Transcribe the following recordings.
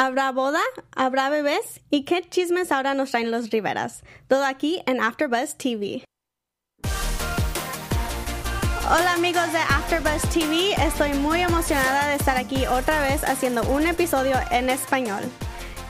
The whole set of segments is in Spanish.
¿Habrá boda? ¿Habrá bebés? ¿Y qué chismes ahora nos traen los Riveras? Todo aquí en AfterBuzz TV. Hola amigos de AfterBuzz TV, estoy muy emocionada de estar aquí otra vez haciendo un episodio en español.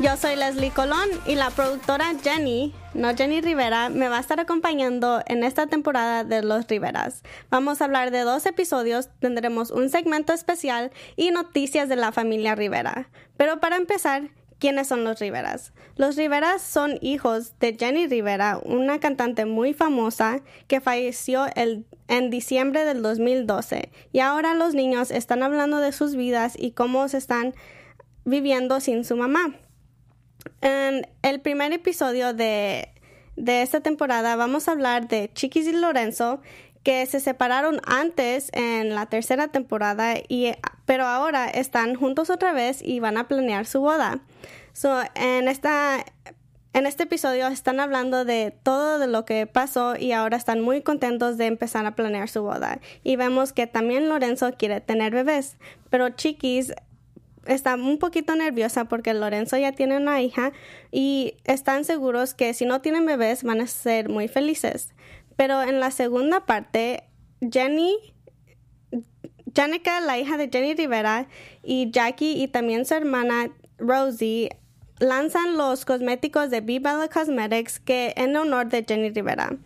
Yo soy Leslie Colón y la productora Jenny, no Jenny Rivera, me va a estar acompañando en esta temporada de Los Riveras. Vamos a hablar de dos episodios, tendremos un segmento especial y noticias de la familia Rivera. Pero para empezar, ¿quiénes son los Riveras? Los Riveras son hijos de Jenny Rivera, una cantante muy famosa que falleció en diciembre del 2012. Y ahora los niños están hablando de sus vidas y cómo se están viviendo sin su mamá. En el primer episodio de, esta temporada vamos a hablar de Chiquis y Lorenzo que se separaron antes en la tercera temporada y pero ahora están juntos otra vez y van a planear su boda. en esta en este episodio están hablando de todo de lo que pasó y ahora están muy contentos de empezar a planear su boda. Y vemos que también Lorenzo quiere tener bebés, pero Chiquis está un poquito nerviosa porque Lorenzo ya tiene una hija y están seguros que si no tienen bebés van a ser muy felices. Pero en la segunda parte, Jenny, Janica, la hija de Jenny Rivera, y Jackie y también su hermana Rosie lanzan los cosméticos de Be Bella Cosmetics que en honor de Jenny Rivera.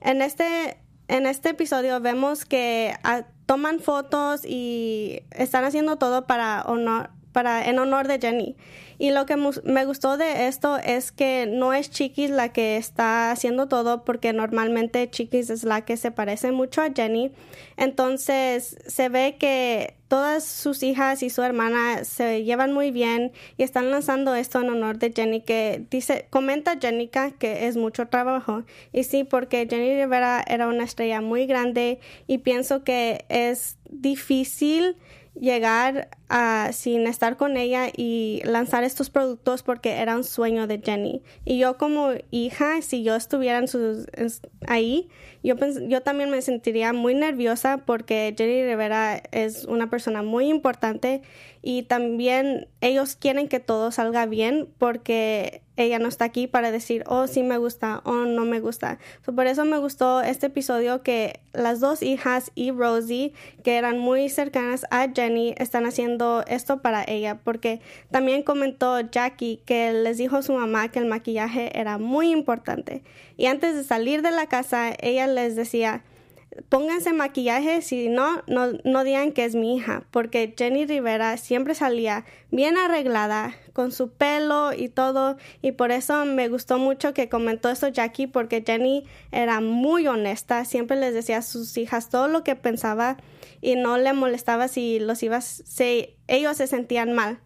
En este, en este episodio vemos que ah, toman fotos y están haciendo todo para honor, para, en honor de Jenny. Y lo que me gustó de esto es que no es Chiquis la que está haciendo todo, porque normalmente Chiquis es la que se parece mucho a Jenny. Entonces se ve que todas sus hijas y su hermana se llevan muy bien y están lanzando esto en honor de Jenny que dice, comenta Jenica que es mucho trabajo. Y sí, porque Jenny Rivera era una estrella muy grande y pienso que es difícil llegar a, sin estar con ella y lanzar estos productos porque era un sueño de Jenny. Y yo como hija, si yo estuviera en sus, ahí, yo, yo también me sentiría muy nerviosa porque Jenny Rivera es una persona muy importante y también ellos quieren que todo salga bien porque ella no está aquí para decir, oh, sí me gusta o no me gusta. por eso me gustó este episodio que las dos hijas y Rosie, que eran muy cercanas a Jenny, están haciendo esto para ella porque también comentó Jackie que les dijo a su mamá que el maquillaje era muy importante. Y antes de salir de la casa, ella les decía, pónganse maquillaje, si no, no, no digan que es mi hija, porque Jenny Rivera siempre salía bien arreglada, con su pelo y todo, y por eso me gustó mucho que comentó eso Jackie, porque Jenny era muy honesta, siempre les decía a sus hijas todo lo que pensaba y no le molestaba si los ibas, si ellos se sentían mal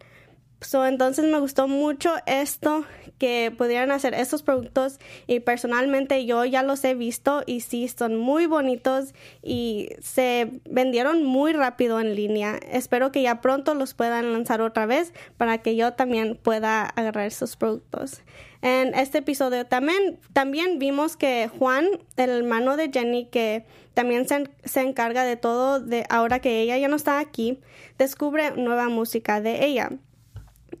entonces me gustó mucho esto que pudieran hacer estos productos y personalmente yo ya los he visto y sí son muy bonitos y se vendieron muy rápido en línea. Espero que ya pronto los puedan lanzar otra vez para que yo también pueda agarrar esos productos. En este episodio también, también vimos que Juan, el hermano de Jenny, que también se, se encarga de todo de ahora que ella ya no está aquí, descubre nueva música de ella.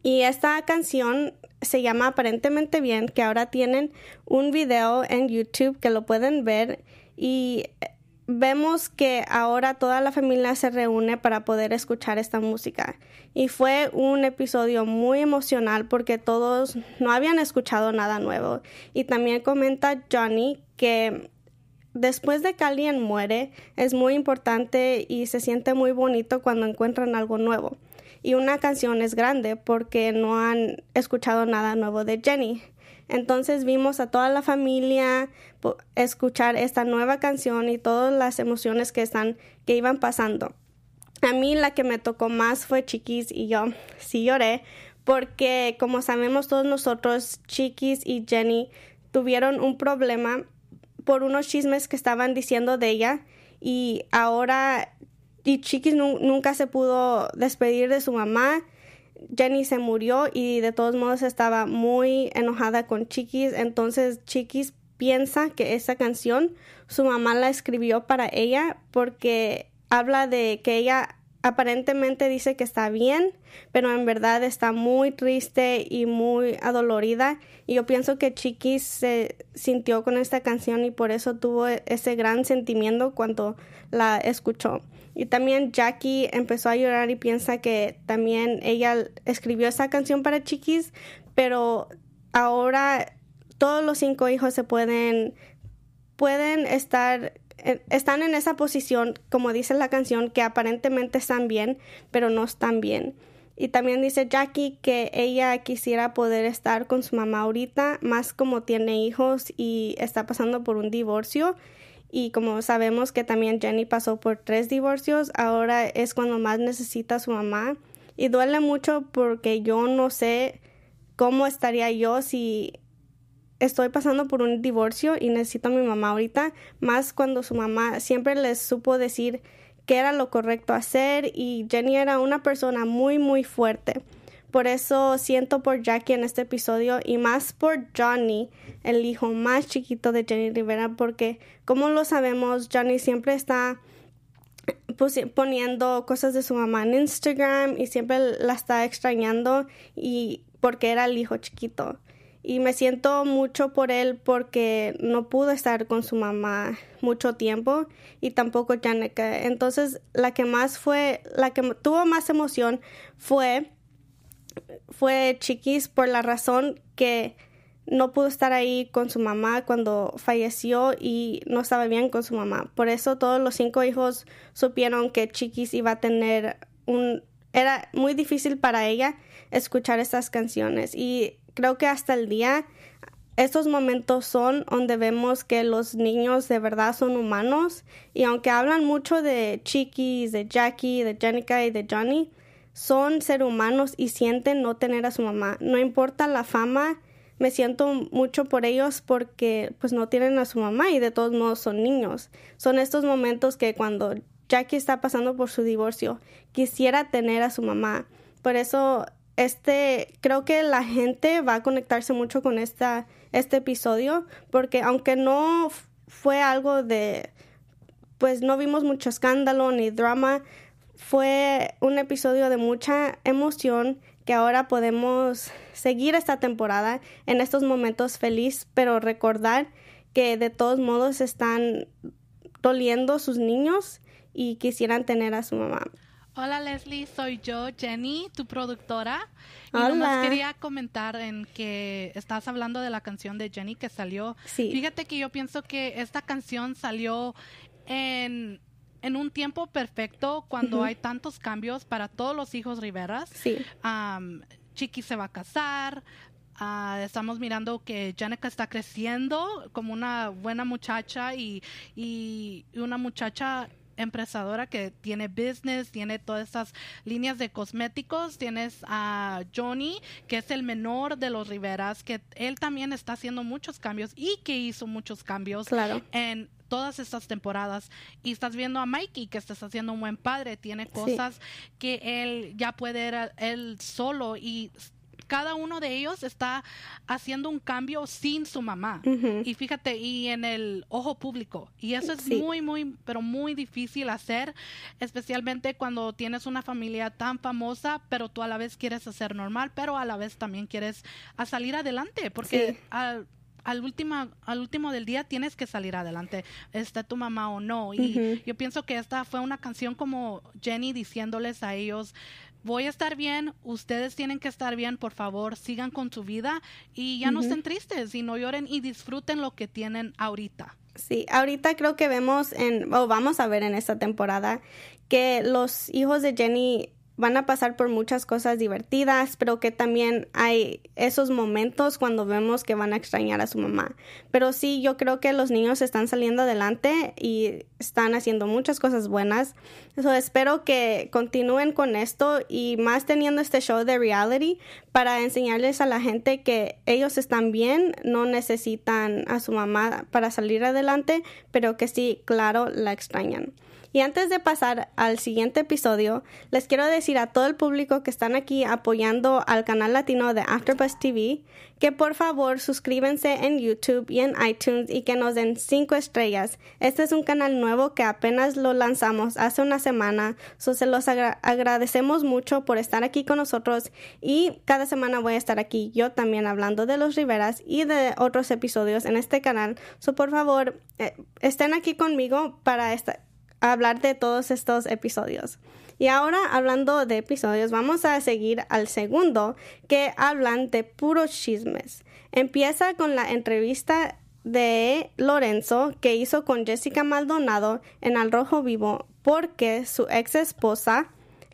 Y esta canción se llama Aparentemente Bien, que ahora tienen un video en YouTube que lo pueden ver y vemos que ahora toda la familia se reúne para poder escuchar esta música. Y fue un episodio muy emocional porque todos no habían escuchado nada nuevo. Y también comenta Johnny que después de que alguien muere es muy importante y se siente muy bonito cuando encuentran algo nuevo y una canción es grande porque no han escuchado nada nuevo de Jenny. Entonces vimos a toda la familia escuchar esta nueva canción y todas las emociones que están que iban pasando. A mí la que me tocó más fue Chiquis y yo sí lloré porque como sabemos todos nosotros Chiquis y Jenny tuvieron un problema por unos chismes que estaban diciendo de ella y ahora y Chiquis nunca se pudo despedir de su mamá. Jenny se murió y de todos modos estaba muy enojada con Chiquis. Entonces Chiquis piensa que esa canción su mamá la escribió para ella porque habla de que ella aparentemente dice que está bien, pero en verdad está muy triste y muy adolorida. Y yo pienso que Chiquis se sintió con esta canción y por eso tuvo ese gran sentimiento cuando la escuchó. Y también Jackie empezó a llorar y piensa que también ella escribió esa canción para Chiquis, pero ahora todos los cinco hijos se pueden pueden estar están en esa posición, como dice la canción, que aparentemente están bien, pero no están bien. Y también dice Jackie que ella quisiera poder estar con su mamá ahorita, más como tiene hijos y está pasando por un divorcio. Y como sabemos que también Jenny pasó por tres divorcios, ahora es cuando más necesita a su mamá. Y duele mucho porque yo no sé cómo estaría yo si estoy pasando por un divorcio y necesito a mi mamá ahorita, más cuando su mamá siempre les supo decir qué era lo correcto hacer y Jenny era una persona muy muy fuerte. Por eso siento por Jackie en este episodio y más por Johnny, el hijo más chiquito de Jenny Rivera, porque como lo sabemos, Johnny siempre está poniendo cosas de su mamá en Instagram y siempre la está extrañando y porque era el hijo chiquito y me siento mucho por él porque no pudo estar con su mamá mucho tiempo y tampoco Janeka. Entonces, la que más fue, la que tuvo más emoción fue fue Chiquis por la razón que no pudo estar ahí con su mamá cuando falleció y no estaba bien con su mamá. Por eso todos los cinco hijos supieron que Chiquis iba a tener un era muy difícil para ella escuchar estas canciones y creo que hasta el día estos momentos son donde vemos que los niños de verdad son humanos y aunque hablan mucho de Chiquis, de Jackie, de Jenica y de Johnny, son seres humanos y sienten no tener a su mamá. No importa la fama, me siento mucho por ellos porque pues no tienen a su mamá y de todos modos son niños. Son estos momentos que cuando Jackie está pasando por su divorcio, quisiera tener a su mamá. Por eso este, creo que la gente va a conectarse mucho con esta, este episodio, porque aunque no fue algo de, pues no vimos mucho escándalo ni drama, fue un episodio de mucha emoción que ahora podemos seguir esta temporada en estos momentos feliz, pero recordar que de todos modos están doliendo sus niños y quisieran tener a su mamá. Hola Leslie, soy yo, Jenny, tu productora. Y nomás quería comentar en que estás hablando de la canción de Jenny que salió. Sí. Fíjate que yo pienso que esta canción salió en, un tiempo perfecto cuando hay tantos cambios para todos los hijos Riveras. Sí. Chiqui se va a casar, ah, estamos mirando que Janica está creciendo como una buena muchacha y, y una muchacha empresadora que tiene business, tiene todas estas líneas de cosméticos. Tienes a Johnny, que es el menor de los Riveras, que él también está haciendo muchos cambios y que hizo muchos cambios en todas estas temporadas y estás viendo a Mikey que estás haciendo un buen padre, tiene cosas que él ya puede ir él solo y cada uno de ellos está haciendo un cambio sin su mamá. Y fíjate, y en el ojo público. Y eso es muy, muy, pero muy difícil hacer, especialmente cuando tienes una familia tan famosa, pero tú a la vez quieres hacer normal, pero a la vez también quieres a salir adelante, porque al al último, al último del día tienes que salir adelante, esté tu mamá o no. Y yo pienso que esta fue una canción como Jenny diciéndoles a ellos, voy a estar bien, ustedes tienen que estar bien, por favor, sigan con su vida y ya no estén tristes y no lloren y disfruten lo que tienen ahorita. Sí, ahorita creo que vemos en, o vamos a ver en esta temporada, que los hijos de Jenny van a pasar por muchas cosas divertidas, pero que también hay esos momentos cuando vemos que van a extrañar a su mamá. Pero sí, yo creo que los niños están saliendo adelante y están haciendo muchas cosas buenas. Eso espero que continúen con esto y más teniendo este show de reality para enseñarles a la gente que ellos están bien, no necesitan a su mamá para salir adelante, pero que sí, claro, la extrañan. Y antes de pasar al siguiente episodio, les quiero decir a todo el público que están aquí apoyando al canal latino de AfterBuzz TV que por favor suscríbanse en YouTube y en iTunes y que nos den cinco estrellas. Este es un canal nuevo que apenas lo lanzamos hace una semana, so se los agradecemos mucho por estar aquí con nosotros y cada semana voy a estar aquí yo también hablando de los Riveras y de otros episodios en este canal. So por favor, eh, estén aquí conmigo para hablar de todos estos episodios. Y ahora hablando de episodios, vamos a seguir al segundo que hablan de puros chismes. Empieza con la entrevista de Lorenzo que hizo con Jessica Maldonado en Al Rojo Vivo porque su ex esposa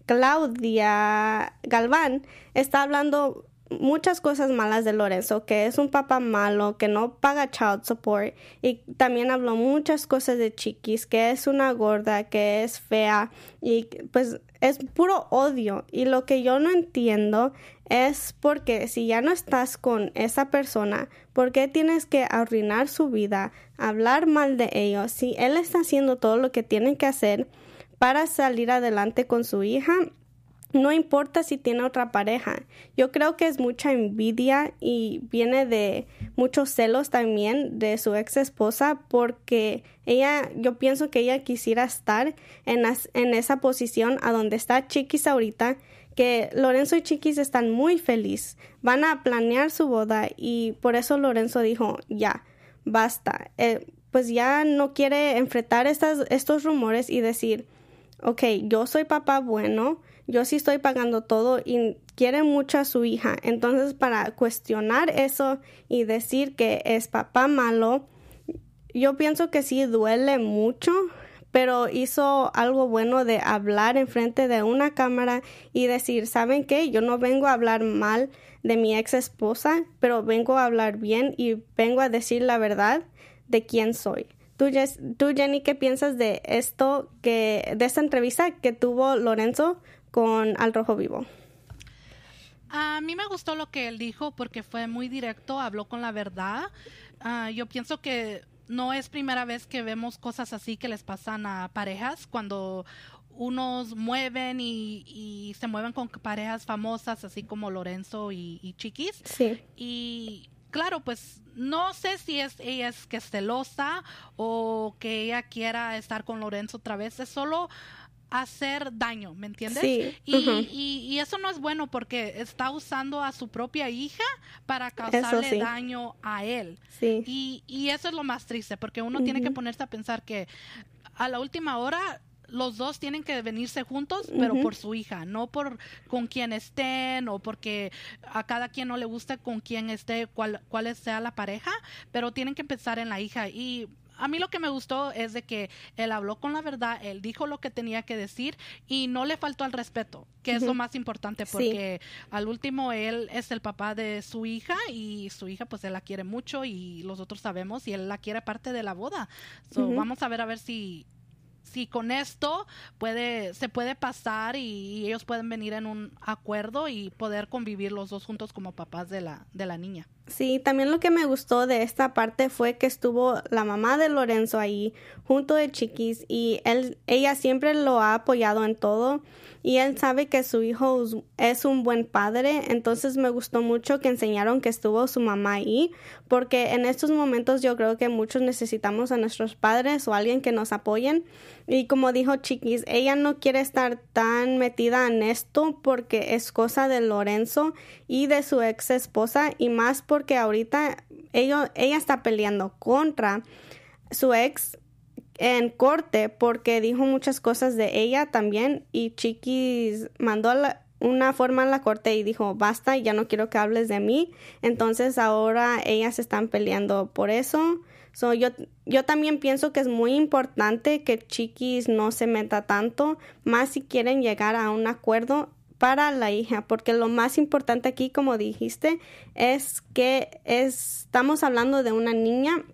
Claudia Galván está hablando muchas cosas malas de Lorenzo, que es un papá malo, que no paga child support y también habló muchas cosas de Chiquis, que es una gorda, que es fea y pues es puro odio. Y lo que yo no entiendo es porque si ya no estás con esa persona, ¿por qué tienes que arruinar su vida, hablar mal de ellos si él está haciendo todo lo que tiene que hacer para salir adelante con su hija no importa si tiene otra pareja. Yo creo que es mucha envidia y viene de muchos celos también de su ex esposa porque ella, yo pienso que ella quisiera estar en, en esa posición a donde está Chiquis ahorita, que Lorenzo y Chiquis están muy felices, van a planear su boda y por eso Lorenzo dijo, ya, basta, eh, pues ya no quiere enfrentar estos rumores y decir, ok, yo soy papá bueno, yo sí estoy pagando todo y quiere mucho a su hija. Entonces, para cuestionar eso y decir que es papá malo, yo pienso que sí duele mucho, pero hizo algo bueno de hablar enfrente de una cámara y decir, ¿saben qué? Yo no vengo a hablar mal de mi ex esposa, pero vengo a hablar bien y vengo a decir la verdad de quién soy. Tú, tú Jenny, ¿qué piensas de esto que de esta entrevista que tuvo Lorenzo con Al Rojo Vivo. A mí me gustó lo que él dijo porque fue muy directo, habló con la verdad. Ah, yo pienso que no es primera vez que vemos cosas así que les pasan a parejas cuando unos mueven y, se mueven con parejas famosas así como Lorenzo y, Chiquis. Sí. Y claro, pues no sé si es ella es que es celosa o que ella quiera estar con Lorenzo otra vez. Es solo hacer daño, ¿me entiendes? Sí. Y, y, eso no es bueno porque está usando a su propia hija para causarle daño a él. Sí. Y, y, eso es lo más triste porque uno tiene que ponerse a pensar que a la última hora los dos tienen que venirse juntos, pero por su hija, no por con quien estén o porque a cada quien no le gusta con quien esté, cuál, cuál sea la pareja, pero tienen que pensar en la hija. Y a mí lo que me gustó es de que él habló con la verdad, él dijo lo que tenía que decir y no le faltó al respeto, que es lo más importante porque al último él es el papá de su hija y su hija pues él la quiere mucho y los otros sabemos y él la quiere parte de la boda. Vamos a ver a ver si si con esto puede se puede pasar y, ellos pueden venir en un acuerdo y poder convivir los dos juntos como papás de la de la niña. Sí, también lo que me gustó de esta parte fue que estuvo la mamá de Lorenzo ahí junto de Chiquis y él, ella siempre lo ha apoyado en todo y él sabe que su hijo es un buen padre, entonces me gustó mucho que enseñaron que estuvo su mamá ahí, porque en estos momentos yo creo que muchos necesitamos a nuestros padres o alguien que nos apoyen y como dijo Chiquis, ella no quiere estar tan metida en esto porque es cosa de Lorenzo y de su ex esposa y más porque ahorita ella, ella está peleando contra su ex en corte porque dijo muchas cosas de ella también y Chiquis mandó una forma en la corte y dijo basta ya no quiero que hables de mí entonces ahora ellas están peleando por eso So, yo, yo también pienso que es muy importante que Chiquis no se meta tanto, más si quieren llegar a un acuerdo para la hija, porque lo más importante aquí, como dijiste, es que estamos hablando de una niña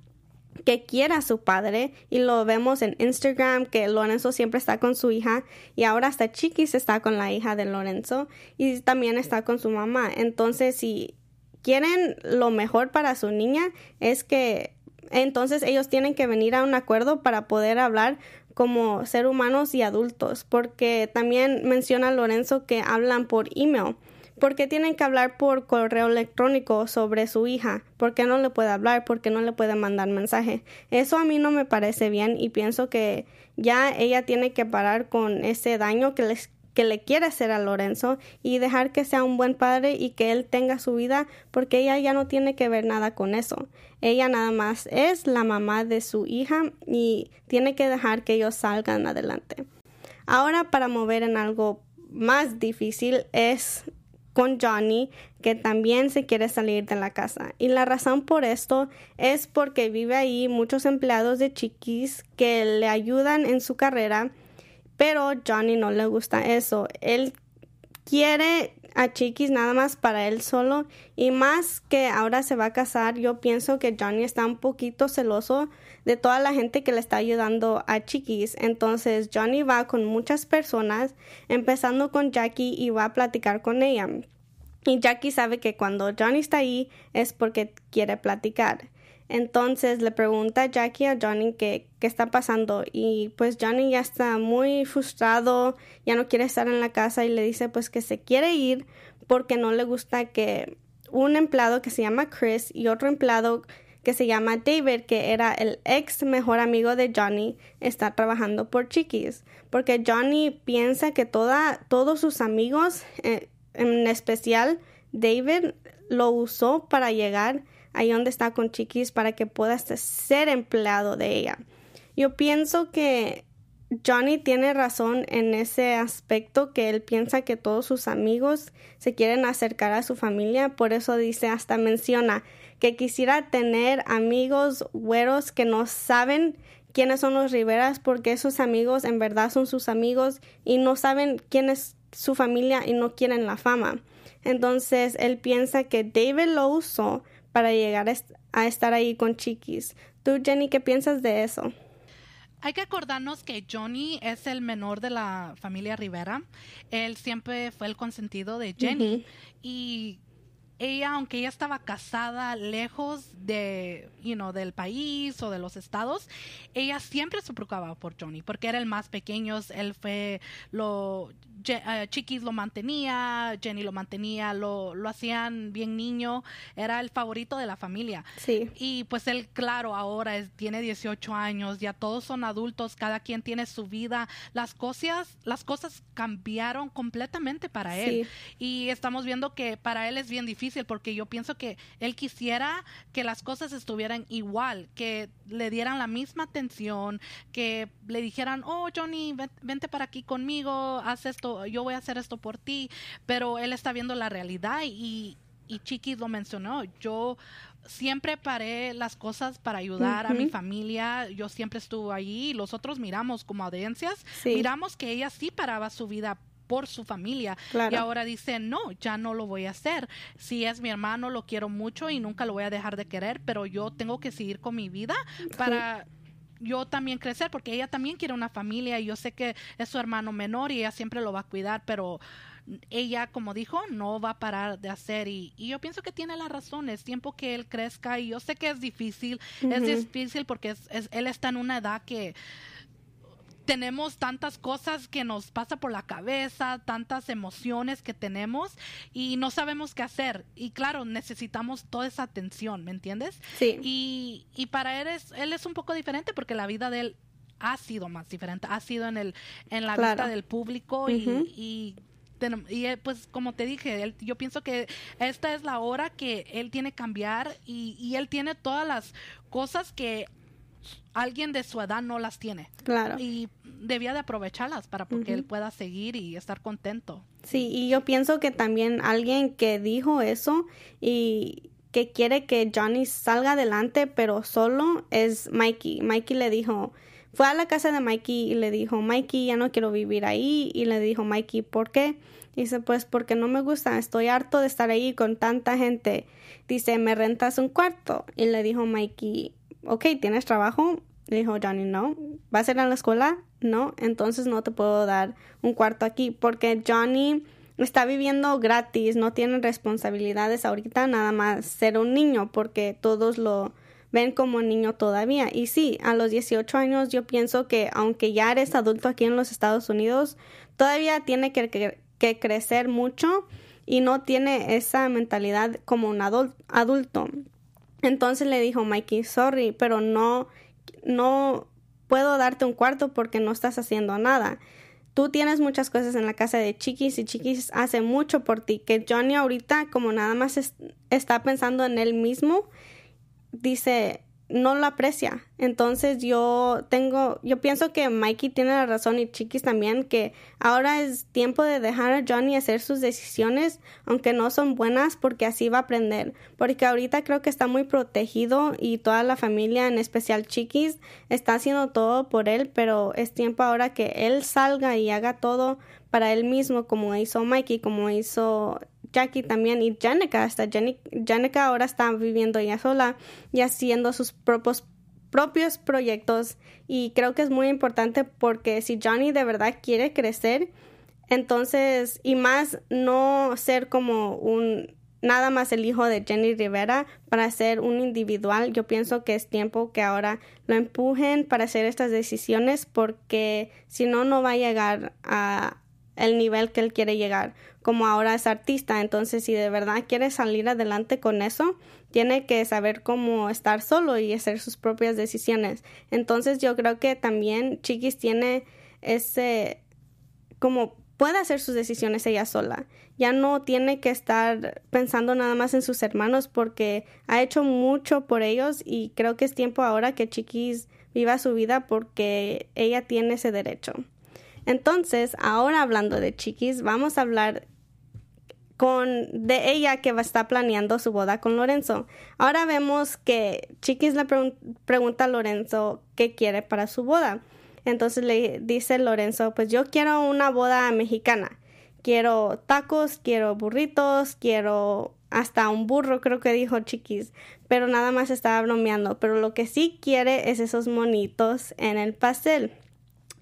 que quiera a su padre y lo vemos en Instagram que Lorenzo siempre está con su hija y ahora hasta Chiquis está con la hija de Lorenzo y también está con su mamá. Entonces, si quieren lo mejor para su niña es que entonces ellos tienen que venir a un acuerdo para poder hablar como ser humanos y adultos, porque también menciona Lorenzo que hablan por email. ¿Por qué tienen que hablar por correo electrónico sobre su hija? ¿Por qué no le puede hablar? ¿Por qué no le puede mandar mensaje? Eso a mí no me parece bien y pienso que ya ella tiene que parar con ese daño que les que le quiere hacer a Lorenzo y dejar que sea un buen padre y que él tenga su vida porque ella ya no tiene que ver nada con eso. Ella nada más es la mamá de su hija y tiene que dejar que ellos salgan adelante. Ahora para mover en algo más difícil es con Johnny, que también se quiere salir de la casa. Y la razón por esto es porque vive ahí muchos empleados de Chiquis que le ayudan en su carrera, pero Johnny no le gusta eso. Él quiere a Chiquis nada más para él solo y más que ahora se va a casar, yo pienso que Johnny está un poquito celoso de toda la gente que le está ayudando a Chiquis. Entonces Johnny va con muchas personas, empezando con Jackie y va a platicar con ella. Y Jackie sabe que cuando Johnny está ahí es porque quiere platicar. Entonces le pregunta Jackie a Johnny qué, qué está pasando. Y pues Johnny ya está muy frustrado, ya no quiere estar en la casa y le dice pues que se quiere ir porque no le gusta que un empleado que se llama Chris y otro empleado que se llama David, que era el ex mejor amigo de Johnny, está trabajando por Chiquis, porque Johnny piensa que toda, todos sus amigos, eh, en especial David, lo usó para llegar ahí donde está con Chiquis para que pueda ser empleado de ella. Yo pienso que Johnny tiene razón en ese aspecto que él piensa que todos sus amigos se quieren acercar a su familia, por eso dice hasta menciona que quisiera tener amigos güeros que no saben quiénes son los Riveras porque esos amigos en verdad son sus amigos y no saben quién es su familia y no quieren la fama. Entonces él piensa que David lo usó para llegar a estar ahí con Chiquis. ¿Tú, Jenny, qué piensas de eso? Hay que acordarnos que Johnny es el menor de la familia Rivera. Él siempre fue el consentido de Jenny. Y ella, aunque ella estaba casada lejos de, you know, del país o de los estados, ella siempre se preocupaba por Johnny, porque era el más pequeño, él fue lo eh, Chiquis lo mantenía, Jenny lo mantenía, lo, lo hacían bien niño, era el favorito de la familia. Sí. Y pues él, claro, ahora es, tiene 18 años, ya todos son adultos, cada quien tiene su vida, las cosas, las cosas cambiaron completamente para él. Y estamos viendo que para él es bien difícil porque yo pienso que él quisiera que las cosas estuvieran igual, que le dieran la misma atención, que le dijeran, oh Johnny, vente para aquí conmigo, haz esto yo voy a hacer esto por ti, pero él está viendo la realidad y, y Chiquis lo mencionó, yo siempre paré las cosas para ayudar a mi familia, yo siempre estuve allí, los otros miramos como audiencias, miramos que ella sí paraba su vida por su familia. Y ahora dice no ya no lo voy a hacer. Si es mi hermano lo quiero mucho y nunca lo voy a dejar de querer pero yo tengo que seguir con mi vida para yo también crecer, porque ella también quiere una familia y yo sé que es su hermano menor y ella siempre lo va a cuidar, pero ella, como dijo, no va a parar de hacer y, yo pienso que tiene la razón, es tiempo que él crezca y yo sé que es difícil, es difícil porque él está en una edad que tenemos tantas cosas que nos pasa por la cabeza, tantas emociones que tenemos y no sabemos qué hacer. Y claro, necesitamos toda esa atención, ¿me entiendes? Sí. Y, y para él es, él es un poco diferente porque la vida de él ha sido más diferente, ha sido en, el, en la vista del público y, y y eh, pues como te dije, yo pienso que esta es la hora que él tiene que cambiar y, y, él tiene todas las cosas que alguien de su edad no las tiene. Claro. Y debía de aprovecharlas para que él pueda seguir y estar contento. Sí, y yo pienso que también alguien que dijo eso y que quiere que Johnny salga adelante, pero solo es Mikey. Mikey le dijo, fue a la casa de Mikey y le dijo, Mikey, ya no quiero vivir ahí. Y le dijo, Mikey, ¿por qué? Dice, pues porque no me gusta, estoy harto de estar ahí con tanta gente. Dice, ¿me rentas un cuarto? Y le dijo Mikey, ok, ¿tienes trabajo? dijo Johnny, no. ¿Vas a ir a la escuela? No, entonces no te puedo dar un cuarto aquí porque Johnny está viviendo gratis, no tiene responsabilidades ahorita, nada más ser un niño porque todos lo ven como niño todavía. Y sí, a los 18 años yo pienso que aunque ya eres adulto aquí en los Estados Unidos, todavía tiene que, que crecer mucho y no tiene esa mentalidad como un adulto. Entonces le dijo Mikey, sorry, pero no, no puedo darte un cuarto porque no estás haciendo nada. Tú tienes muchas cosas en la casa de Chiquis y Chiquis hace mucho por ti. Que Johnny ahorita como nada más está pensando en él mismo, dice, no lo aprecia. Entonces yo tengo, yo pienso que Mikey tiene la razón y Chiquis también, que ahora es tiempo de dejar a Johnny hacer sus decisiones, aunque no son buenas, porque así va a aprender. Porque ahorita creo que está muy protegido y toda la familia, en especial Chiquis, está haciendo todo por él, pero es tiempo ahora que él salga y haga todo para él mismo, como hizo Mikey, como hizo Jackie también y Janica, hasta Janica ahora está viviendo ya sola y haciendo sus propios propios proyectos. Y creo que es muy importante porque si Johnny de verdad quiere crecer, entonces y más no ser como un nada más el hijo de Jenny Rivera para ser un individual, yo pienso que es tiempo que ahora lo empujen para hacer estas decisiones porque si no no va a llegar a el nivel que él quiere llegar. Como ahora es artista, entonces si de verdad quiere salir adelante con eso, tiene que saber cómo estar solo y hacer sus propias decisiones. Entonces yo creo que también Chiquis tiene ese como puede hacer sus decisiones ella sola. Ya no tiene que estar pensando nada más en sus hermanos porque ha hecho mucho por ellos y creo que es tiempo ahora que Chiquis viva su vida porque ella tiene ese derecho. Entonces, ahora hablando de Chiquis, vamos a hablar con de ella que va a estar planeando su boda con Lorenzo. Ahora vemos que Chiquis le pregunta a Lorenzo qué quiere para su boda. Entonces le dice Lorenzo, pues yo quiero una boda mexicana. Quiero tacos, quiero burritos, quiero hasta un burro, creo que dijo Chiquis, pero nada más estaba bromeando. Pero lo que sí quiere es esos monitos en el pastel.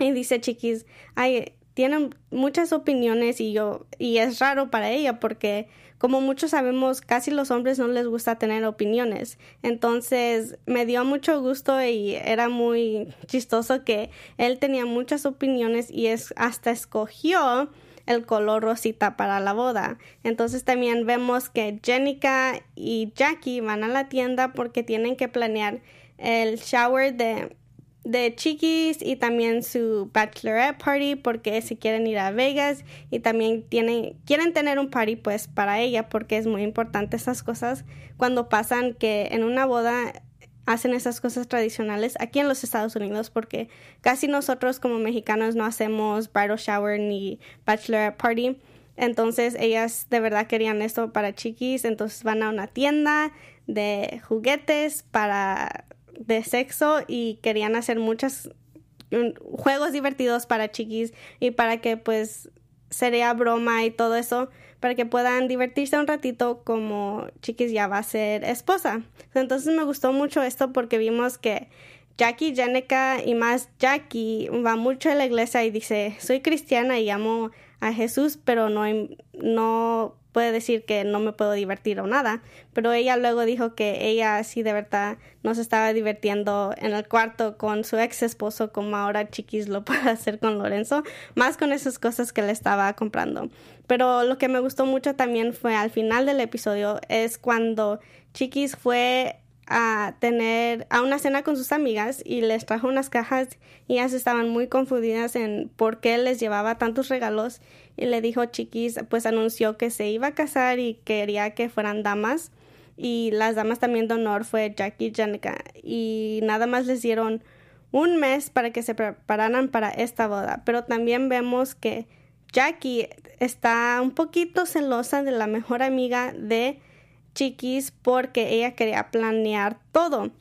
Y dice Chiquis, ay, tienen muchas opiniones y yo, y es raro para ella porque como muchos sabemos, casi los hombres no les gusta tener opiniones. Entonces me dio mucho gusto y era muy chistoso que él tenía muchas opiniones y es hasta escogió el color rosita para la boda. Entonces también vemos que Jenica y Jackie van a la tienda porque tienen que planear el shower de de Chiquis y también su bachelorette party porque si quieren ir a Vegas y también tienen quieren tener un party pues para ella porque es muy importante esas cosas cuando pasan que en una boda hacen esas cosas tradicionales aquí en los Estados Unidos porque casi nosotros como mexicanos no hacemos bridal shower ni bachelorette party. Entonces ellas de verdad querían esto para chiquis entonces van a una tienda de juguetes para de sexo y querían hacer muchos juegos divertidos para chiquis y para que pues sería broma y todo eso para que puedan divertirse un ratito como chiquis ya va a ser esposa. Entonces me gustó mucho esto porque vimos que Jackie Jenica y más Jackie va mucho a la iglesia y dice soy cristiana y amo a Jesús pero no, no puede decir que no me puedo divertir o nada, pero ella luego dijo que ella sí de verdad no se estaba divirtiendo en el cuarto con su ex esposo como ahora Chiquis lo puede hacer con Lorenzo, más con esas cosas que le estaba comprando. Pero lo que me gustó mucho también fue al final del episodio es cuando Chiquis fue a tener a una cena con sus amigas y les trajo unas cajas y ellas estaban muy confundidas en por qué les llevaba tantos regalos y le dijo Chiquis, pues anunció que se iba a casar y quería que fueran damas. Y las damas también de honor fue Jackie y Janica y nada más les dieron un mes para que se prepararan para esta boda, pero también vemos que Jackie está un poquito celosa de la mejor amiga de Chiquis porque ella quería planear todo.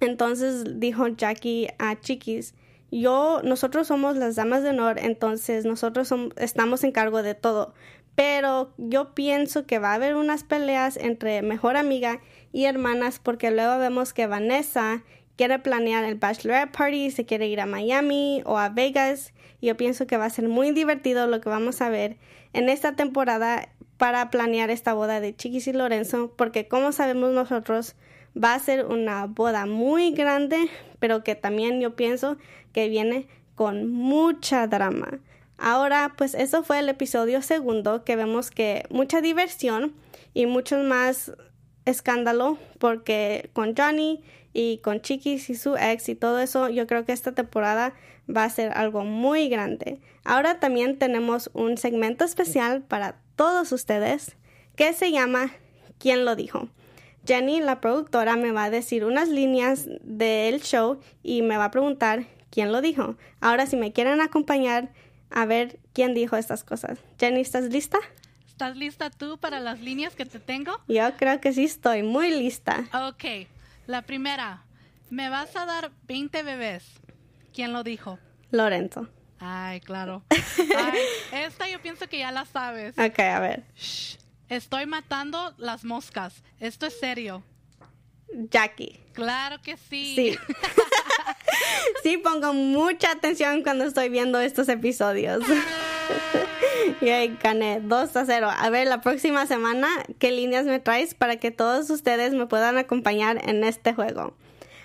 Entonces dijo Jackie a Chiquis, yo, nosotros somos las damas de honor, entonces nosotros estamos en cargo de todo. Pero yo pienso que va a haber unas peleas entre mejor amiga y hermanas porque luego vemos que Vanessa quiere planear el bachelorette party, se quiere ir a Miami o a Vegas. Yo pienso que va a ser muy divertido lo que vamos a ver en esta temporada para planear esta boda de Chiquis y Lorenzo, porque como sabemos nosotros, va a ser una boda muy grande, pero que también yo pienso que viene con mucha drama. Ahora, pues eso fue el episodio segundo, que vemos que mucha diversión y mucho más escándalo, porque con Johnny y con Chiquis y su ex y todo eso, yo creo que esta temporada va a ser algo muy grande. Ahora también tenemos un segmento especial para todos ustedes que se llama ¿Quién lo dijo? Jenny, la productora, me va a decir unas líneas del show y me va a preguntar quién lo dijo. Ahora, si me quieren acompañar a ver quién dijo estas cosas. Jenny, ¿estás lista? ¿Estás lista tú para las líneas que te tengo? Yo creo que sí estoy muy lista. Ok, la primera. Me vas a dar 20 bebés. ¿Quién lo dijo? Lorenzo. Ay, claro. esta yo pienso que ya la sabes. Ok, a ver. Estoy matando las moscas. Esto es serio. Jackie. Claro que sí. Sí. sí, pongo mucha atención cuando estoy viendo estos episodios. y ahí gané 2 a 0. A ver, la próxima semana, ¿qué líneas me traes para que todos ustedes me puedan acompañar en este juego?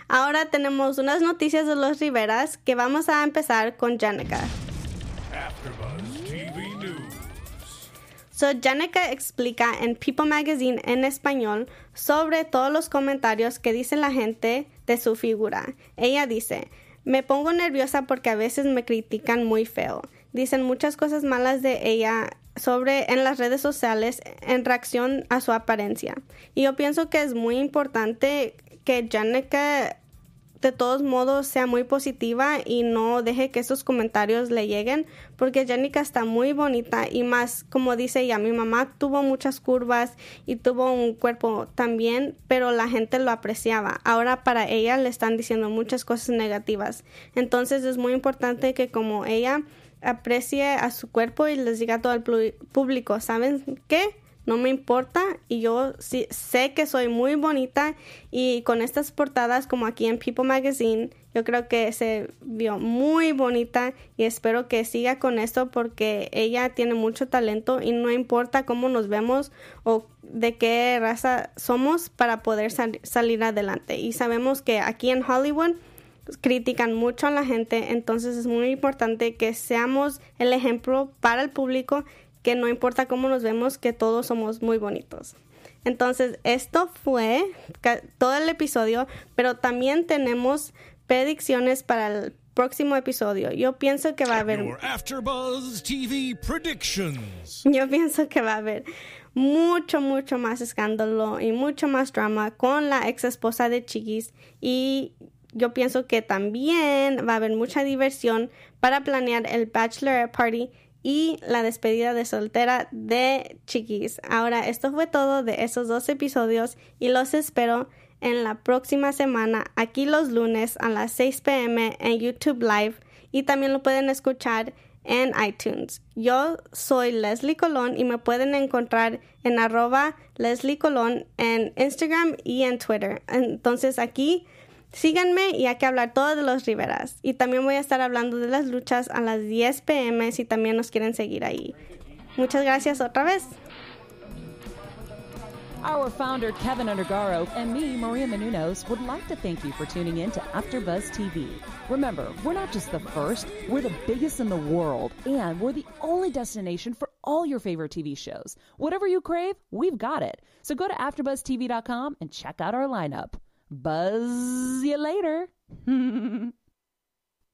Ahora tenemos unas noticias de los Riveras que vamos a empezar con Janica. So, Janica explica en People Magazine en español sobre todos los comentarios que dice la gente de su figura. Ella dice, me pongo nerviosa porque a veces me critican muy feo. Dicen muchas cosas malas de ella sobre en las redes sociales en reacción a su apariencia. Y yo pienso que es muy importante que Janica de todos modos sea muy positiva y no deje que esos comentarios le lleguen porque Janica está muy bonita y más como dice ella mi mamá tuvo muchas curvas y tuvo un cuerpo también pero la gente lo apreciaba. Ahora para ella le están diciendo muchas cosas negativas. Entonces es muy importante que como ella aprecie a su cuerpo y les diga a todo el público saben qué no me importa y yo sí, sé que soy muy bonita y con estas portadas como aquí en People Magazine yo creo que se vio muy bonita y espero que siga con esto porque ella tiene mucho talento y no importa cómo nos vemos o de qué raza somos para poder salir adelante. Y sabemos que aquí en Hollywood critican mucho a la gente entonces es muy importante que seamos el ejemplo para el público que no importa cómo nos vemos, que todos somos muy bonitos. Entonces, esto fue todo el episodio, pero también tenemos predicciones para el próximo episodio. Yo pienso que va a haber. Yo pienso que va a haber mucho, mucho más escándalo y mucho más drama con la ex esposa de Chiquis. Y yo pienso que también va a haber mucha diversión para planear el Bachelor Party y la despedida de soltera de Chiquis. Ahora, esto fue todo de esos dos episodios y los espero en la próxima semana, aquí los lunes a las 6 pm en YouTube Live y también lo pueden escuchar en iTunes. Yo soy Leslie Colón y me pueden encontrar en arroba Leslie Colón en Instagram y en Twitter. Entonces aquí Síganme y hay que hablar todo de los Riveras. Y también voy a estar hablando de las luchas a las 10 pm si también nos quieren seguir ahí. Muchas gracias otra vez. Our founder, Kevin Undergaro, and me, Maria Menounos, would like to thank you for tuning in to AfterBuzz TV. Remember, we're not just the first, we're the biggest in the world, and we're the only destination for all your favorite TV shows. Whatever you crave, we've got it. So go to AfterBuzzTV.com and check out our lineup. Buzz you later. the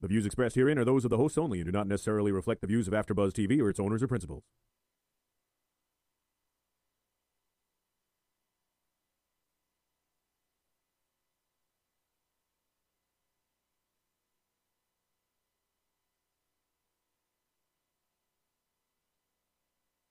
views expressed herein are those of the hosts only and do not necessarily reflect the views of AfterBuzz TV or its owners or principals.